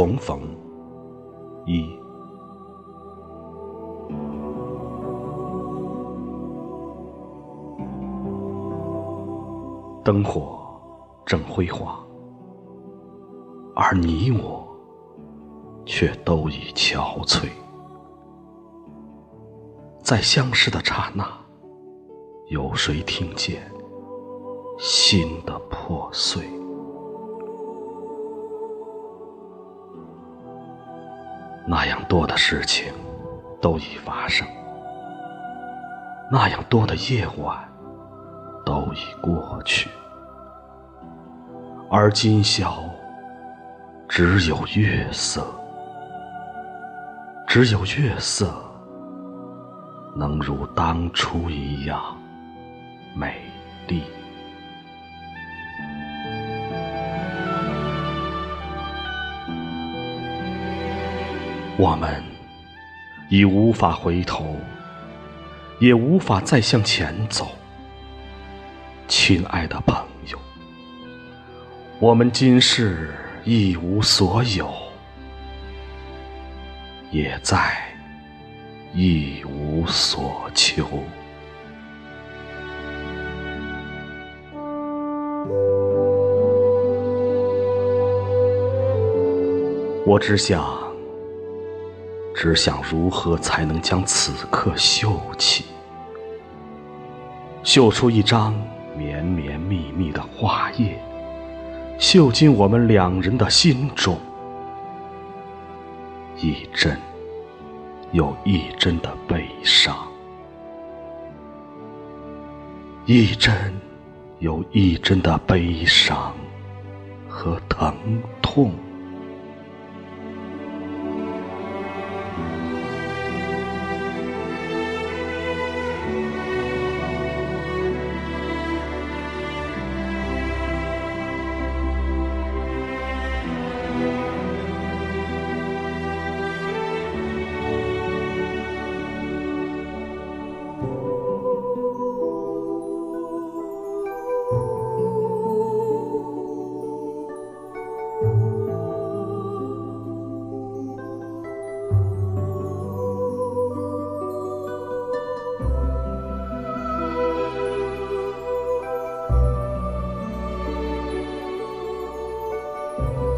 重逢一，灯火正辉煌，而你我却都已憔悴。在相识的刹那，有谁听见心的破碎？那样多的事情都已发生，那样多的夜晚都已过去，而今宵只有月色，只有月色能如当初一样美丽。我们已无法回头，也无法再向前走，亲爱的朋友，我们今世一无所有，也再一无所求。我只想。只想如何才能将此刻绣起，绣出一张绵绵密密的画页，绣进我们两人的心中，一针又一针的悲伤，一针又一针的悲伤和疼痛。Bye.